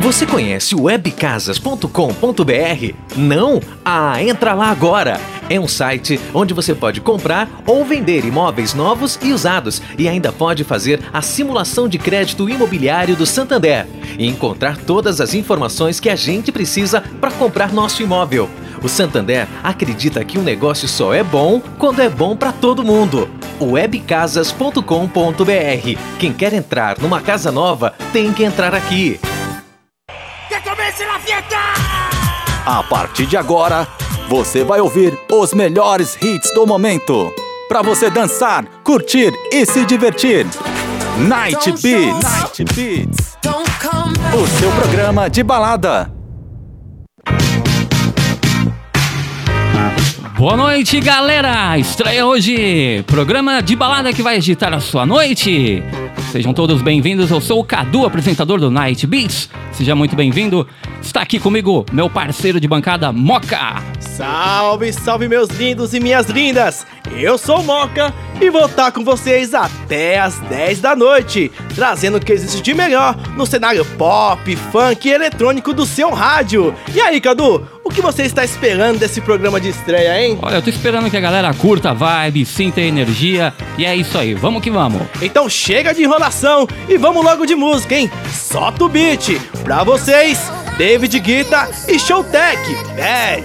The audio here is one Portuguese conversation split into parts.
Você conhece webcasas.com.br? Não? Ah, entra lá agora! É um site onde você pode comprar ou vender imóveis novos e usados e ainda pode fazer a simulação de crédito imobiliário do Santander e encontrar todas as informações que a gente precisa para comprar nosso imóvel. O Santander acredita que um negócio só é bom quando é bom para todo mundo. webcasas.com.br. Quem quer entrar numa casa nova tem que entrar aqui. Comece a! A partir de agora, você vai ouvir os melhores hits do momento. Para você dançar, curtir e se divertir. Night Beats. Night Beats. O seu programa de balada. Boa noite, galera! Estreia hoje programa de balada que vai agitar a sua noite. Sejam todos bem-vindos. Eu sou o Cadu, apresentador do Night Beats. Seja muito bem-vindo. Está aqui comigo meu parceiro de bancada, Moca. Salve, salve, meus lindos e minhas lindas! Eu sou o Moca e vou estar com vocês até as 10 da noite, trazendo o que existe de melhor no cenário pop, funk e eletrônico do seu rádio. E aí, Cadu, que você está esperando desse programa de estreia, hein? Olha, eu tô esperando que a galera curta a vibe, sinta a energia e é isso aí. Vamos que vamos. Então chega de enrolação e vamos logo de música, hein? Solta o beat pra vocês, David Guetta e Showtech. Bad.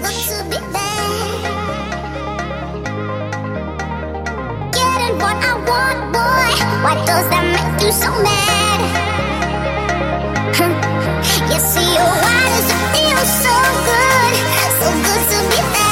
What does that make you so mad? You see, why does it feel so good? So good to be bad.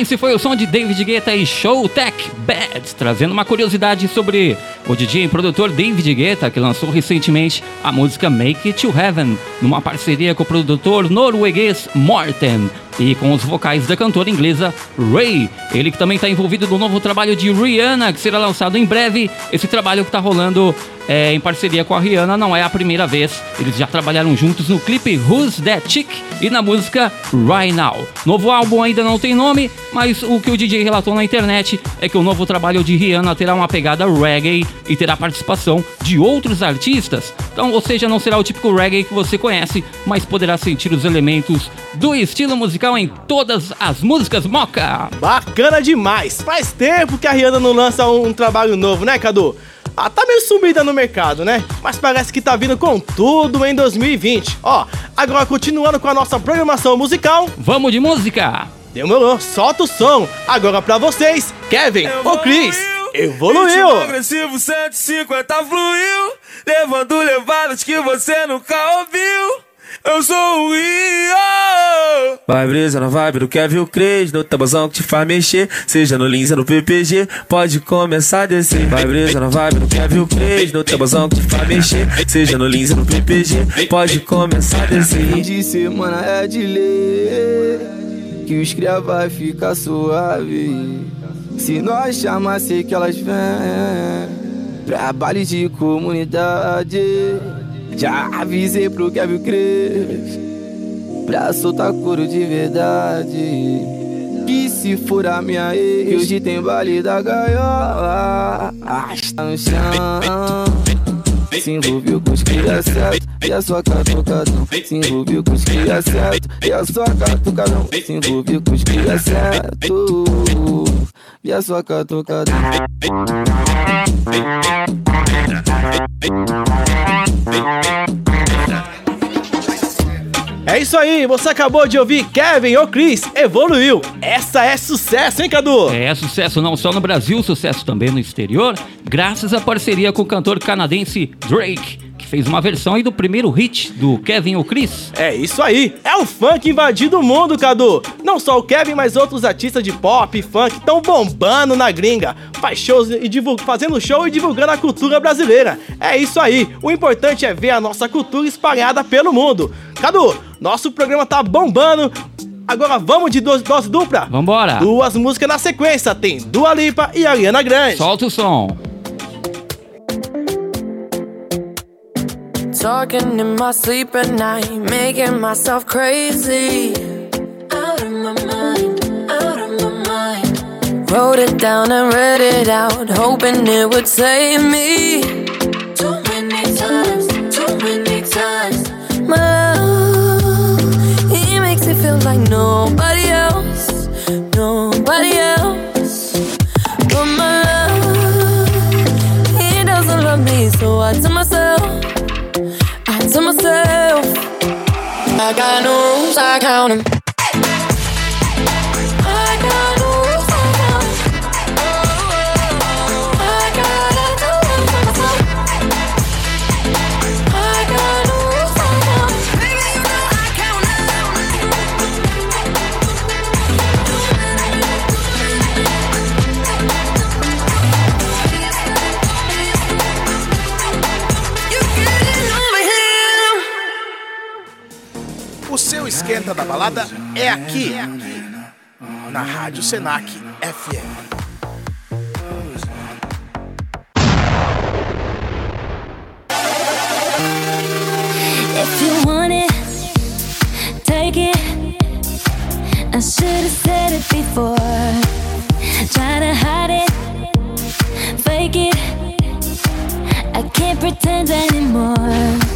Esse foi o som de David Guetta e Showtech Bad, trazendo uma curiosidade sobre o DJ e produtor David Guetta, que lançou recentemente a música Make It to Heaven, numa parceria com o produtor norueguês Morten e com os vocais da cantora inglesa Ray. Ele que também está envolvido no novo trabalho de Rihanna, que será lançado em breve. Esse trabalho que está rolando é, em parceria com a Rihanna não é a primeira vez. Eles já trabalharam juntos no clipe Who's That Chick e na música Right Now. Novo álbum ainda não tem nome, mas o que o DJ relatou na internet é que o novo trabalho de Rihanna terá uma pegada reggae e terá participação de outros artistas. Então, ou seja, não será o típico reggae que você conhece, mas poderá sentir os elementos do estilo musical em todas as músicas Moca. Bacana demais! Faz tempo que a Rihanna não lança um, um trabalho novo, né, Cadu? Ah, tá meio sumida no mercado, né? Mas parece que tá vindo com tudo em 2020. Ó, agora continuando com a nossa programação musical, Vamos de música! demorou, solta o som. Agora pra vocês, Kevin, o Chris, evoluiu! Ritmo agressivo 150 fluiu, levando levadas que você nunca ouviu. Eu sou o Rio. Vai brisa na vibe do Kevin Cres, no tabuzão que te faz mexer, seja no Lins ou no PPG, pode começar a descer. Vai brisa na vibe do Kevin Cres, no tabuzão que te faz mexer, seja no Lins ou no PPG, pode começar a descer. Fim de semana é de lei Que os cria vai ficar suave. Se nós chamar, sei que elas vêm. Pra baile de comunidade Já avisei pro Kevin Cres Pra soltar couro de verdade Que se for a minha ex que Hoje tem baile da gaiola Arrasta no chão se envolveu com os cria certo e a sua catucadão. Se envolveu com os cria certo e a sua catucadão. Se envolveu com os cria certo e a sua catucadão. É isso aí, você acabou de ouvir Kevin ou Chris, evoluiu. Essa é sucesso, hein, Cadu? É sucesso não só no Brasil, sucesso também no exterior, graças à parceria com o cantor canadense Drake, que fez uma versão aí do primeiro hit do Kevin ou Chris. É isso aí, é o funk invadindo o mundo, Cadu. Não só o Kevin, mas outros artistas de pop e funk estão bombando na gringa. Faz shows e divulga, fazendo show e divulgando a cultura brasileira. É isso aí, o importante é ver a nossa cultura espalhada pelo mundo. Cadu, nosso programa tá bombando. Agora vamos de duas dose dupla? Vambora! Duas músicas na sequência, tem Dua Lipa e Ariana Grande. Solta o som. Talking in my sleep at night, making myself crazy. Out of my mind, out of my mind. Wrote it down and read it out, hoping it would save me. Nobody else, nobody else. But my love, he doesn't love me, so I tell myself. I tell myself I got no rules, I count 'em. Esquenta da balada é aqui, na Rádio Senac FM. If you want it, take it. I should have said it before. Try to hide it, fake it. I can't pretend anymore.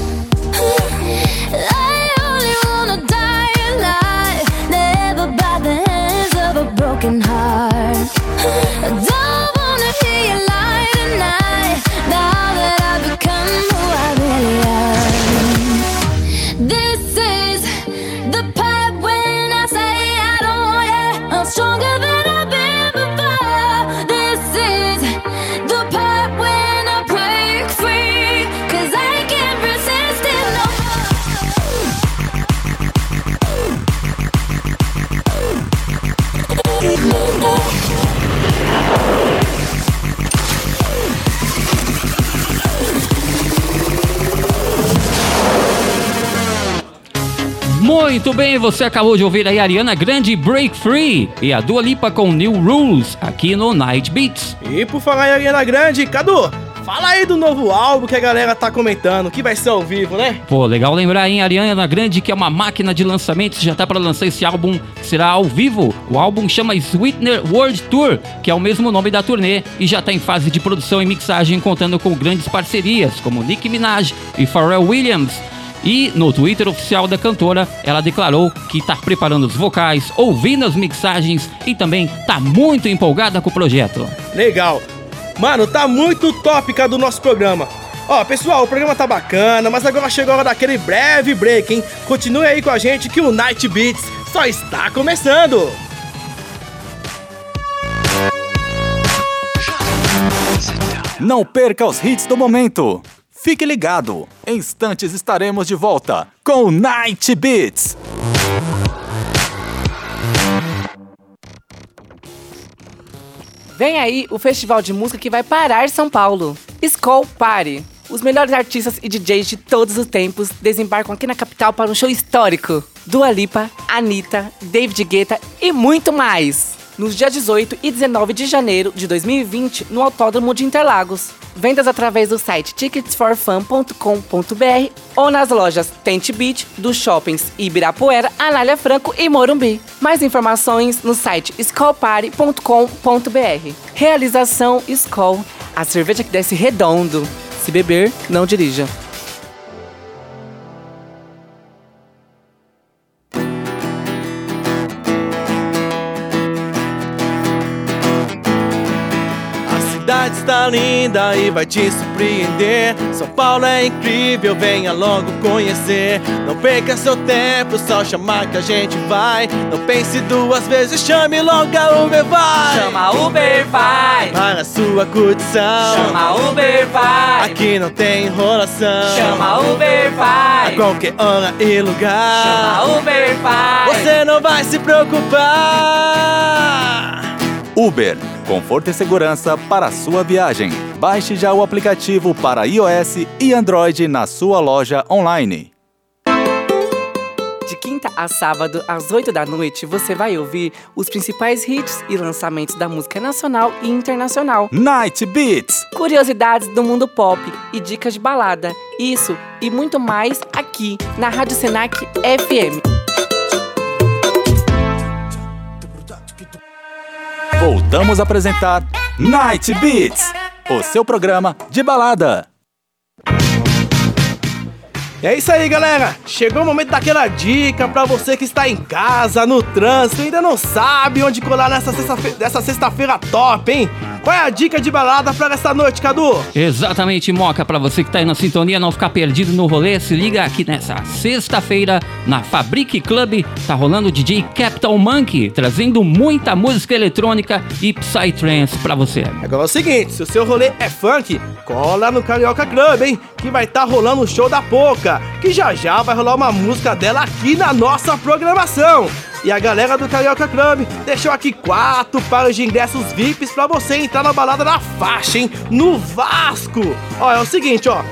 Muito bem, você acabou de ouvir a Ariana Grande Break Free e a Dua Lipa com New Rules aqui no Night Beats. E por falar em Ariana Grande, Cadu, fala aí do novo álbum que a galera tá comentando, que vai ser ao vivo, né? Pô, legal lembrar, hein? Ariana Grande, que é uma máquina de lançamentos, já tá para lançar esse álbum, que será ao vivo. O álbum chama Sweetener World Tour, que é o mesmo nome da turnê, e já tá em fase de produção e mixagem, contando com grandes parcerias, como Nicki Minaj e Pharrell Williams. E no Twitter oficial da cantora, ela declarou que tá preparando os vocais, ouvindo as mixagens e também tá muito empolgada com o projeto. Legal. Mano, tá muito tópica do nosso programa. Ó, pessoal, o programa tá bacana, mas agora chegou a hora daquele breve break, hein? Continue aí com a gente que o Night Beats só está começando. Não perca os hits do momento. Fique ligado. Em instantes estaremos de volta com o Night Beats. Vem aí o festival de música que vai parar São Paulo. Skull Party. Os melhores artistas e DJs de todos os tempos desembarcam aqui na capital para um show histórico. Dua Lipa, Anitta, David Guetta e muito mais. Nos dias 18 e 19 de janeiro de 2020, no Autódromo de Interlagos. Vendas através do site ticketsforfun.com.br ou nas lojas Tent Beach dos shoppings Ibirapuera, Anália Franco e Morumbi. Mais informações no site skullparty.com.br. Realização Skull, a cerveja que desce redondo. Se beber, não dirija. Cidade está linda e vai te surpreender. São Paulo é incrível, venha logo conhecer. Não perca seu tempo, só chamar que a gente vai. Não pense duas vezes, chame logo a Uber, vai. Chama Uber, vai. Para a sua curtição. Chama Uber, vai. Aqui não tem enrolação. Chama Uber, A vai. qualquer hora e lugar. Chama Uber, vai. Você não vai se preocupar. Uber, conforto e segurança para a sua viagem. Baixe já o aplicativo para iOS e Android na sua loja online. De quinta a sábado, às 8 da noite, você vai ouvir os principais hits e lançamentos da música nacional e internacional. Night Beats. Curiosidades do mundo pop e dicas de balada. Isso e muito mais aqui na Rádio Senac FM. Voltamos a apresentar Night Beats, o seu programa de balada. É isso aí, galera. Chegou o momento daquela dica pra você que está em casa, no trânsito, e ainda não sabe onde colar nessa sexta-fe- dessa sexta-feira top, hein? Qual é a dica de balada pra essa noite, Cadu? Exatamente, Moca, pra você que tá aí na sintonia, não ficar perdido no rolê, se liga aqui nessa sexta-feira na Fabric Club, tá rolando o DJ Capital Monkey, trazendo muita música eletrônica e psytrance pra você. Agora é o seguinte, se o seu rolê é funk, cola no Carioca Club, hein? Que vai estar rolando o show da Poca, que já já vai rolar uma música dela aqui na nossa programação. E a galera do Carioca Club deixou aqui quatro pares de ingressos VIPs pra você entrar na balada da faixa, hein? No Vasco. Ó, é o seguinte, ó.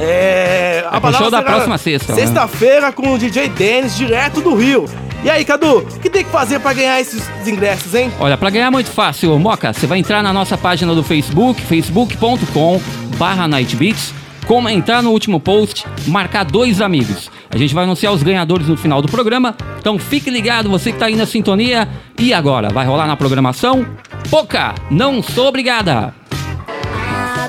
É. É pro show da próxima sexta, né? Sexta-feira com o DJ Dennis, direto do Rio. E aí, Cadu, o que tem que fazer pra ganhar esses ingressos, hein? Olha, pra ganhar é muito fácil, Moca, você vai entrar na nossa página do Facebook, facebook.com barra nightbeats, comentar no último post, marcar dois amigos. A gente vai anunciar os ganhadores no final do programa, então fique ligado, você que tá aí na sintonia. E agora, vai rolar na programação? Poca, não sou obrigada!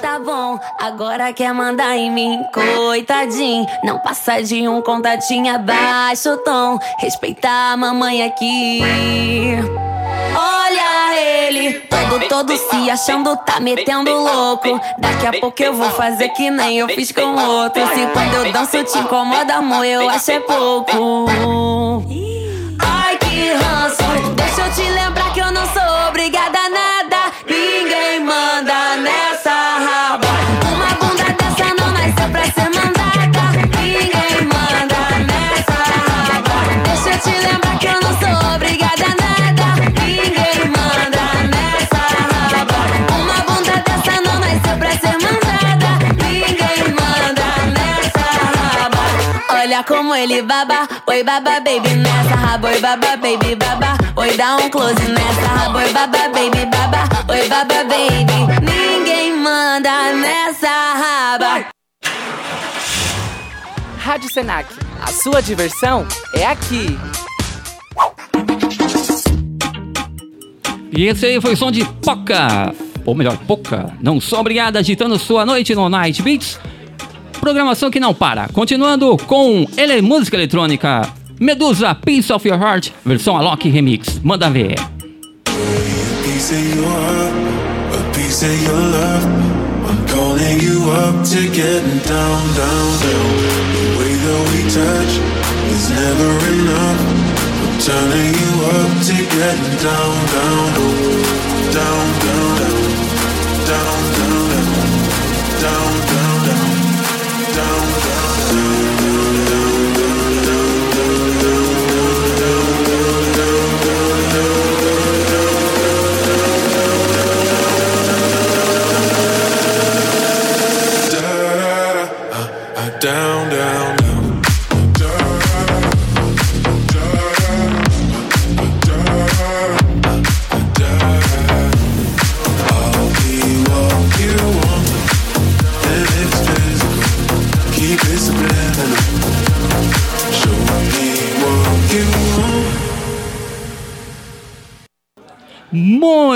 Tá bom, agora quer mandar em mim, coitadinho. Não passa de um contatinho abaixo tom. Respeitar a mamãe aqui. Todo, todo se achando, tá metendo louco. Daqui a pouco eu vou fazer que nem eu fiz com outro. Se quando eu danço te incomoda, amor, eu acho é pouco. Como ele baba, oi baba baby nessa raba, oi baba baby baba, oi dá um close nessa raba, oi baba baby baba, oi baba baby. Ninguém manda nessa raba. Rádio Senac, a sua diversão é aqui. E esse aí foi o som de Poca, ou melhor, Poca, não sou obrigada, agitando sua noite no Night Beats. Programação que não para. Continuando com ele, música eletrônica. Medusa, Piece of Your Heart, versão Alok Remix. Manda ver. turning you up to down, down, down, down, down, down, down, down, down,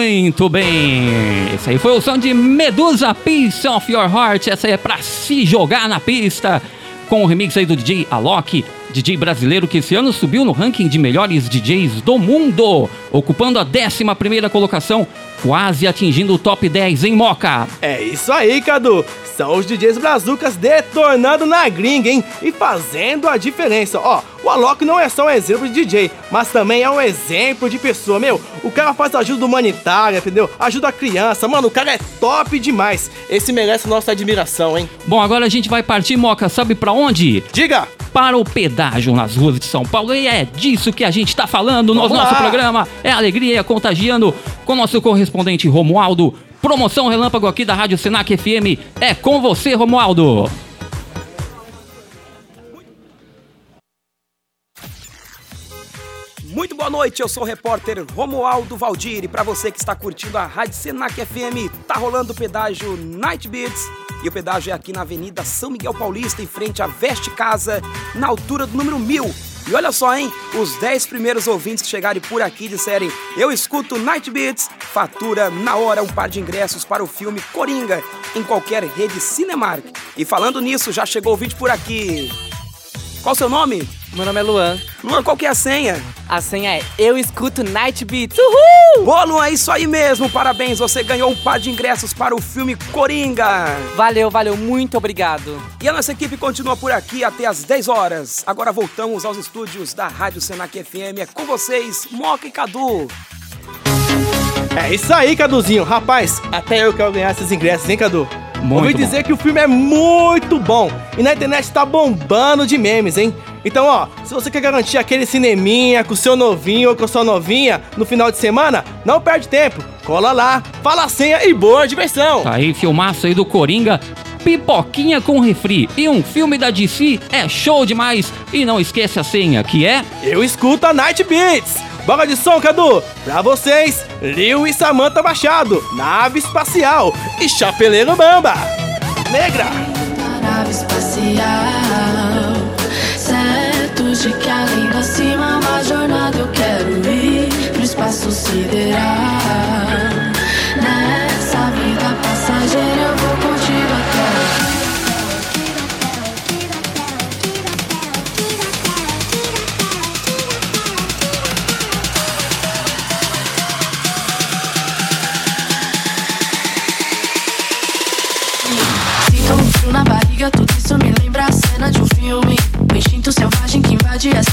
Muito bem! Esse aí foi o som de Medusa Piece of Your Heart. Essa aí é pra se jogar na pista. Com o remix aí do DJ Alok, DJ brasileiro que esse ano subiu no ranking de melhores DJs do mundo, ocupando a 11 primeira colocação quase atingindo o top 10 em Moca. É isso aí, Cadu. São os DJs brazucas detonando na gringa, hein? E fazendo a diferença. Ó, o Alok não é só um exemplo de DJ, mas também é um exemplo de pessoa, meu. O cara faz ajuda humanitária, entendeu? Ajuda a criança. Mano, o cara é top demais. Esse merece nossa admiração, hein? Bom, agora a gente vai partir, Moca, sabe pra onde? Diga! Para o pedágio nas ruas de São Paulo. E é disso que a gente tá falando no Vamos nosso lá. programa. É alegria, contagiando com nosso correspondente Romualdo. Promoção Relâmpago aqui da Rádio Senac FM. É com você, Romualdo. Muito boa noite, eu sou o repórter Romualdo Valdir e para você que está curtindo a Rádio Senac FM, tá rolando o pedágio Night Beats e o pedágio é aqui na Avenida São Miguel Paulista, em frente à Veste Casa, na altura do número 1000. E olha só, hein? Os 10 primeiros ouvintes que chegarem por aqui disserem Eu escuto Night Beats, fatura na hora um par de ingressos para o filme Coringa em qualquer rede Cinemark. E falando nisso, já chegou ouvinte por aqui. Qual o seu nome? Meu nome é Luan. Luan, qual que é a senha? A senha é Eu Escuto Night Beats. Uhul! Boa, Luan, é isso aí mesmo. Parabéns, você ganhou um par de ingressos para o filme Coringa. Valeu, valeu, muito obrigado. E a nossa equipe continua por aqui até às 10 horas. Agora voltamos aos estúdios da Rádio Senac FM. É com vocês, Moca e Cadu. É isso aí, Caduzinho. Rapaz, até eu quero ganhar esses ingressos, hein, Cadu? Muito Ouvi bom. dizer que o filme é muito bom e na internet tá bombando de memes, hein? Então, ó, se você quer garantir aquele cineminha com o seu novinho ou com a sua novinha no final de semana, não perde tempo. Cola lá, fala a senha e boa diversão. Tá aí, filmaço aí do Coringa. Pipoquinha com refri e um filme da DC é show demais. E não esquece a senha, que é... Eu escuto a Night Beats. Bora de som, Cadu. Pra vocês, Liu e Samantha Machado, Nave Espacial e Chapeleiro Bamba. Negra. nave espacial. Que além da cima, uma jornada eu quero ir pro espaço sideral. Selvagem que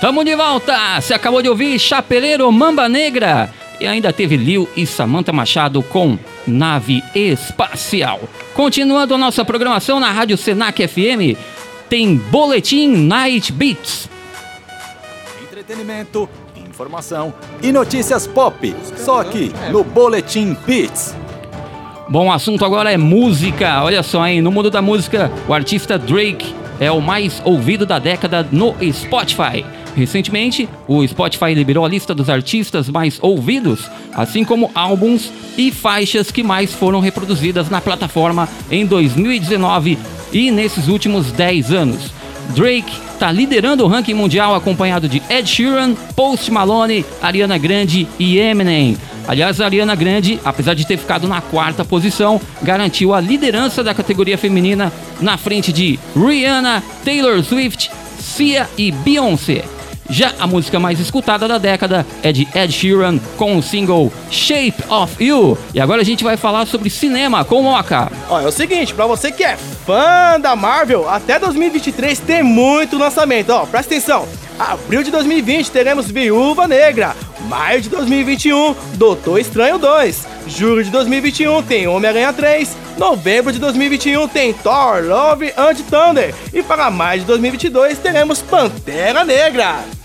Tamo de volta! Você acabou de ouvir Chapeleiro Mamba Negra e ainda teve Liu e Samantha Machado com Nave Espacial. Continuando a nossa programação na Rádio Senac FM, tem Boletim Night Beats. Entretenimento, informação e notícias pop. Só aqui no Boletim Beats. Bom, o assunto agora é música. Olha só, hein? No mundo da música, o artista Drake é o mais ouvido da década no Spotify. Recentemente, o Spotify liberou a lista dos artistas mais ouvidos, assim como álbuns e faixas que mais foram reproduzidas na plataforma em 2019 e nesses últimos 10 anos. Drake está liderando o ranking mundial acompanhado de Ed Sheeran, Post Malone, Ariana Grande e Eminem. Aliás, a Ariana Grande, apesar de ter ficado na quarta posição, garantiu a liderança da categoria feminina na frente de Rihanna, Taylor Swift, Sia e Beyoncé. Já a música mais escutada da década é de Ed Sheeran com o single Shape of You. E agora a gente vai falar sobre cinema com Moca. Ó, é o seguinte, pra você que é fã da Marvel, até 2023 tem muito lançamento. Ó, presta atenção. Abril de 2020 teremos Viúva Negra. Maio de 2021, Doutor Estranho 2. Julho de 2021 tem Homem-Aranha 3. Novembro de 2021 tem Thor Love and Thunder. E para maio de 2022 teremos Pantera Negra.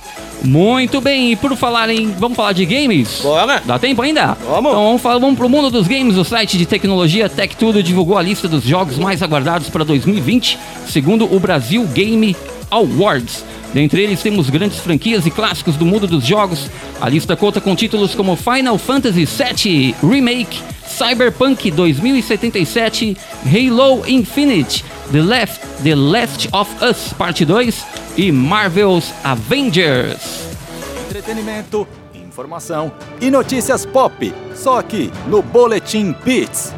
Muito bem, e por falar em. Vamos falar de games? Bora! Dá tempo ainda? Vamos! Então vamos, falar, vamos pro mundo dos games. O site de tecnologia Tech Tudo divulgou a lista dos jogos mais aguardados para 2020, segundo o Brasil Game Awards. Dentre eles temos grandes franquias e clássicos do mundo dos jogos. A lista conta com títulos como Final Fantasy VII Remake, Cyberpunk 2077, Halo Infinite, The, Left, The Last of Us Parte 2 e Marvel's Avengers. Entretenimento, informação e notícias pop. Só aqui no Boletim Beats.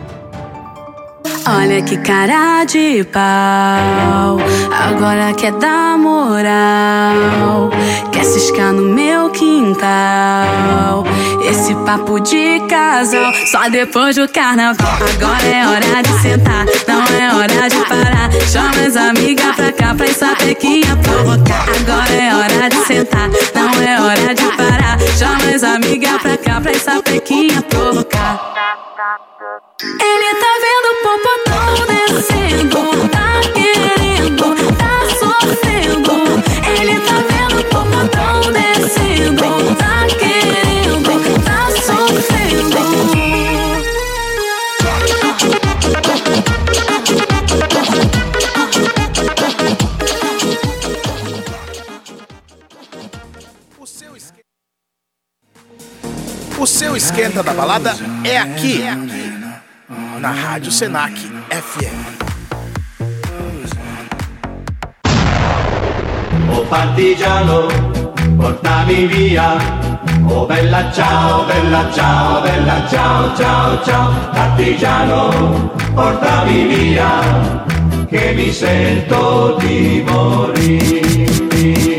Olha que cara de pau, agora quer dar moral. Quer ciscar no meu quintal. Esse papo de casal, só depois do carnaval. Agora é hora de sentar, não é hora de parar. Chama as amigas pra cá pra essa pequinha provocar. Agora é hora de sentar, não é hora de parar. Chama as amigas pra cá pra essa pequinha provocar. Ele tá vendo o popotão descendo, tá querendo, tá sofrendo. Ele tá vendo o popotão descendo, tá querendo, tá sofrendo. O seu esquenta da balada é aqui, na Rádio Senac FM. Oh partigiano, portami via. Oh bella ciao, bella ciao, bella ciao, ciao, ciao. Partigiano, portami via, che mi sento di Oh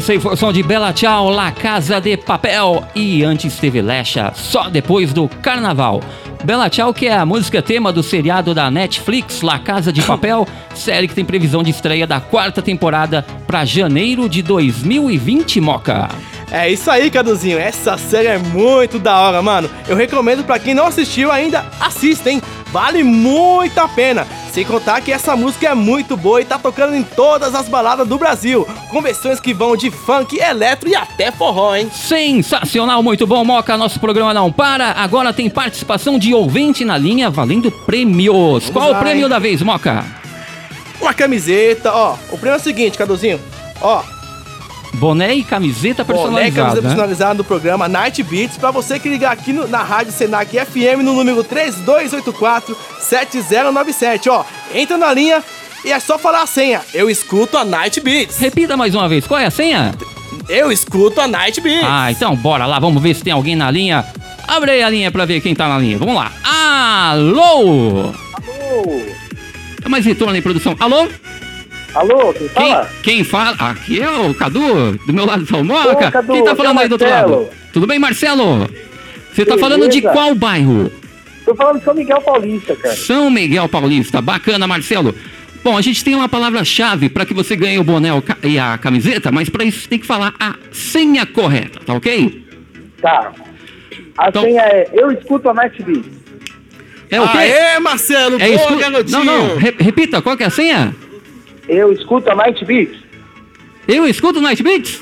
E esse aí foi o som de Bela Tchau, La Casa de Papel. E antes teve Lecha, só depois do Carnaval. Bela Tchau, que é a música tema do seriado da Netflix, La Casa de Papel, série que tem previsão de estreia da quarta temporada para janeiro de 2020, Moca. É isso aí, Caduzinho. Essa série é muito da hora, mano. Eu recomendo pra quem não assistiu ainda, assista, hein? Vale muito a pena. Sem contar que essa música é muito boa e tá tocando em todas as baladas do Brasil, com versões que vão de funk, eletro e até forró, hein? Sensacional, muito bom, Moca. Nosso programa não para. Agora tem participação de ouvinte na linha valendo prêmios. Qual lá, o prêmio hein? da vez, Moca? Uma camiseta, ó. O prêmio é o seguinte, Caduzinho. Ó, Boné e camiseta boné, personalizada. camisa né? personalizada do programa Night Beats, pra você que ligar aqui no- na Rádio Senac FM no número 3284-7097, ó. Entra na linha e é só falar a senha. Eu escuto a Night Beats. Repita mais uma vez, qual é a senha? Eu escuto a Night Beats. Ah, então bora lá, vamos ver se tem alguém na linha. Abre aí a linha pra ver quem tá na linha. Vamos lá. Alô? Alô? Mais retorno aí, produção. Alô? Alô, quem fala? Quem fala? Aqui é o Cadu, do meu lado, São Moca. Ô, Cadu, Quem tá é falando aí do outro Marcelo. lado? Tudo bem, Marcelo? Você tá falando de qual bairro? Tô falando de São Miguel Paulista, cara. São Miguel Paulista. Bacana, Marcelo. Bom, a gente tem uma palavra-chave para que você ganhe o boné e a camiseta, mas para isso você tem que falar a senha correta, tá ok? Tá. A Então- senha é Eu Escuto a Night Beat. É o quê? Aê, Marcelo, É boa, escu- garotinho. Não, não, re- repita, qual que é a senha? Eu Escuto a Night Beat. Eu escuto o Night Beats?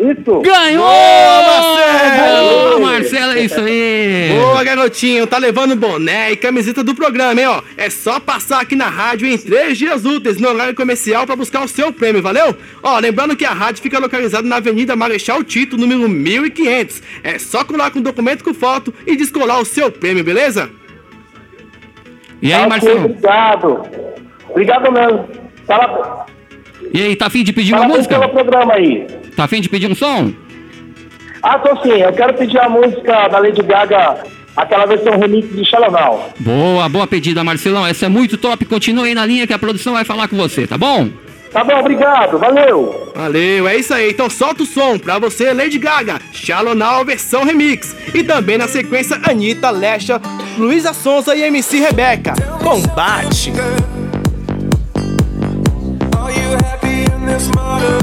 Isso. Ganhou! Boa, Marcelo! Boa, Marcelo, é isso aí! Boa, garotinho, tá levando boné e camiseta do programa, hein, ó. É só passar aqui na rádio em três dias úteis no horário comercial pra buscar o seu prêmio, valeu? Ó, lembrando que a rádio fica localizada na Avenida Marechal Tito, número 1500. É só colar com documento com foto e descolar o seu prêmio, beleza? E aí, Marcelo? Obrigado. Obrigado mesmo. Fala, E aí, tá afim de pedir uma música? pelo programa aí. Tá afim de pedir um som? Ah, tô sim. Eu quero pedir a música da Lady Gaga, aquela versão remix de Now. Boa, boa pedida, Marcelão. Essa é muito top. Continue aí na linha que a produção vai falar com você, tá bom? Tá bom, obrigado. Valeu. Valeu, é isso aí. Então solta o som pra você, Lady Gaga, Shallow Now versão remix. E também na sequência, Anitta, Lesha, Luísa Sonza e MC Rebeca. Combate. This modern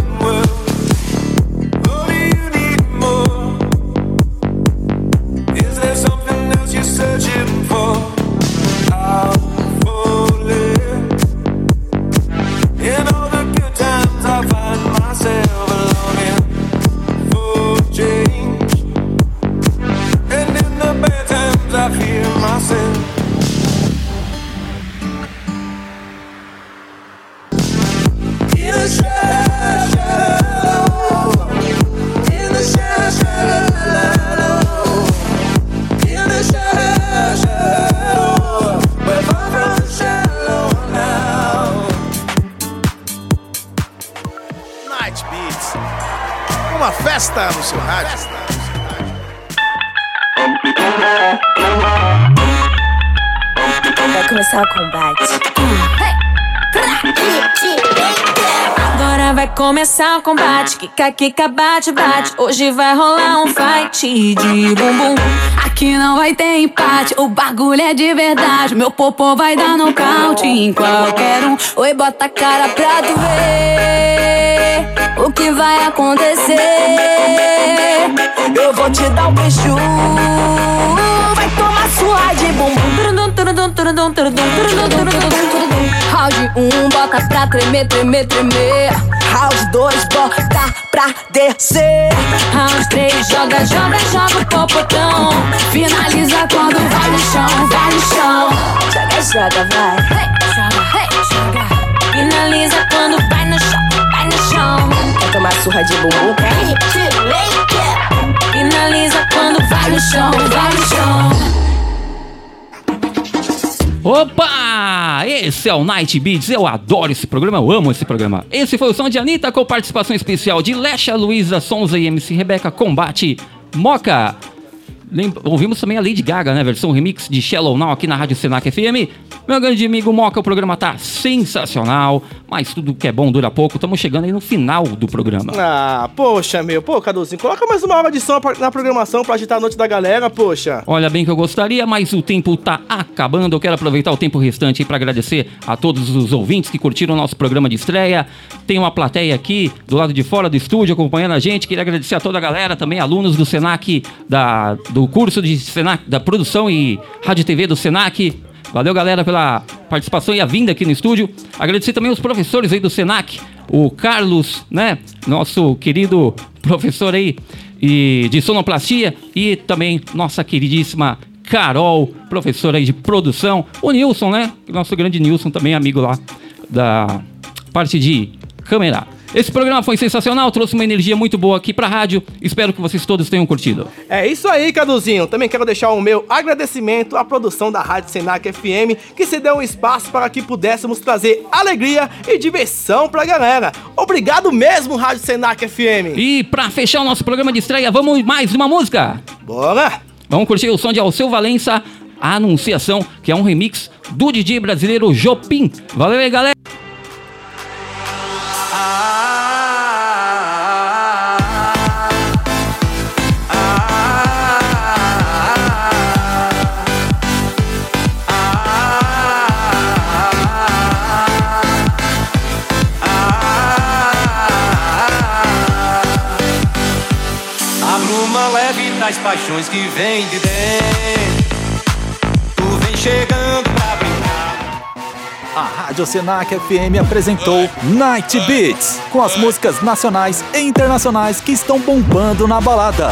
Kika, kika, bate, bate. Hoje vai rolar um fight de bumbum. Aqui não vai ter empate. O bagulho é de verdade. Meu popô vai dar nocaute em qualquer um. Oi, bota a cara pra tu ver o que vai acontecer. Eu vou te dar um beijo. Vai tomar sua de bumbum. Round 1, um, bota pra tremer, tremer, tremer. Round 2, bota pra descer. Round 3, joga, joga, joga o popotão. Finaliza quando vai no chão, vai no chão. Joga, joga, vai. Joga, joga. Finaliza quando vai no chão, vai no chão. Quer tomar surra de bumbum? Finaliza quando vai no chão, vai no chão. Opa! Esse é o Night Beats. Eu adoro esse programa, eu amo esse programa. Esse foi o som de Anitta com participação especial de Lesha, Luísa, Sonza e MC Rebeca Combate Moca. Lem- Ouvimos também a Lady Gaga, né? Versão remix de Shallow Now aqui na Rádio Senac FM. Meu grande amigo Moca, o programa tá sensacional, mas tudo que é bom dura pouco. Estamos chegando aí no final do programa. Ah, poxa, meu. Pô, Caduzinho, coloca mais uma hora de som pra- na programação pra agitar a noite da galera, poxa. Olha bem que eu gostaria, mas o tempo tá acabando. Eu quero aproveitar o tempo restante para agradecer a todos os ouvintes que curtiram o nosso programa de estreia. Tem uma plateia aqui do lado de fora do estúdio acompanhando a gente. Queria agradecer a toda a galera, também alunos do Senac, da, do curso de Senac, da produção e rádio e TV do Senac. Valeu, galera, pela participação e a vinda aqui no estúdio. Agradecer também os professores aí do Senac, o Carlos, né? Nosso querido professor aí e de sonoplastia e também nossa queridíssima Carol, professora aí de produção, o Nilson, né? Nosso grande Nilson também amigo lá da parte de câmera. Esse programa foi sensacional, trouxe uma energia muito boa aqui pra rádio. Espero que vocês todos tenham curtido. É isso aí, Caduzinho. Também quero deixar o meu agradecimento à produção da Rádio Senac FM, que se deu um espaço para que pudéssemos trazer alegria e diversão pra galera. Obrigado mesmo, Rádio Senac FM. E pra fechar o nosso programa de estreia, vamos mais uma música? Bora! Vamos curtir o som de Alceu Valença, a Anunciação, que é um remix do DJ brasileiro Jopim. Valeu aí, galera! As paixões que vêm de dentro. Tu vem chegando pra brincar. A Rádio Senac FM apresentou Night Beats, com as músicas nacionais e internacionais que estão bombando na balada.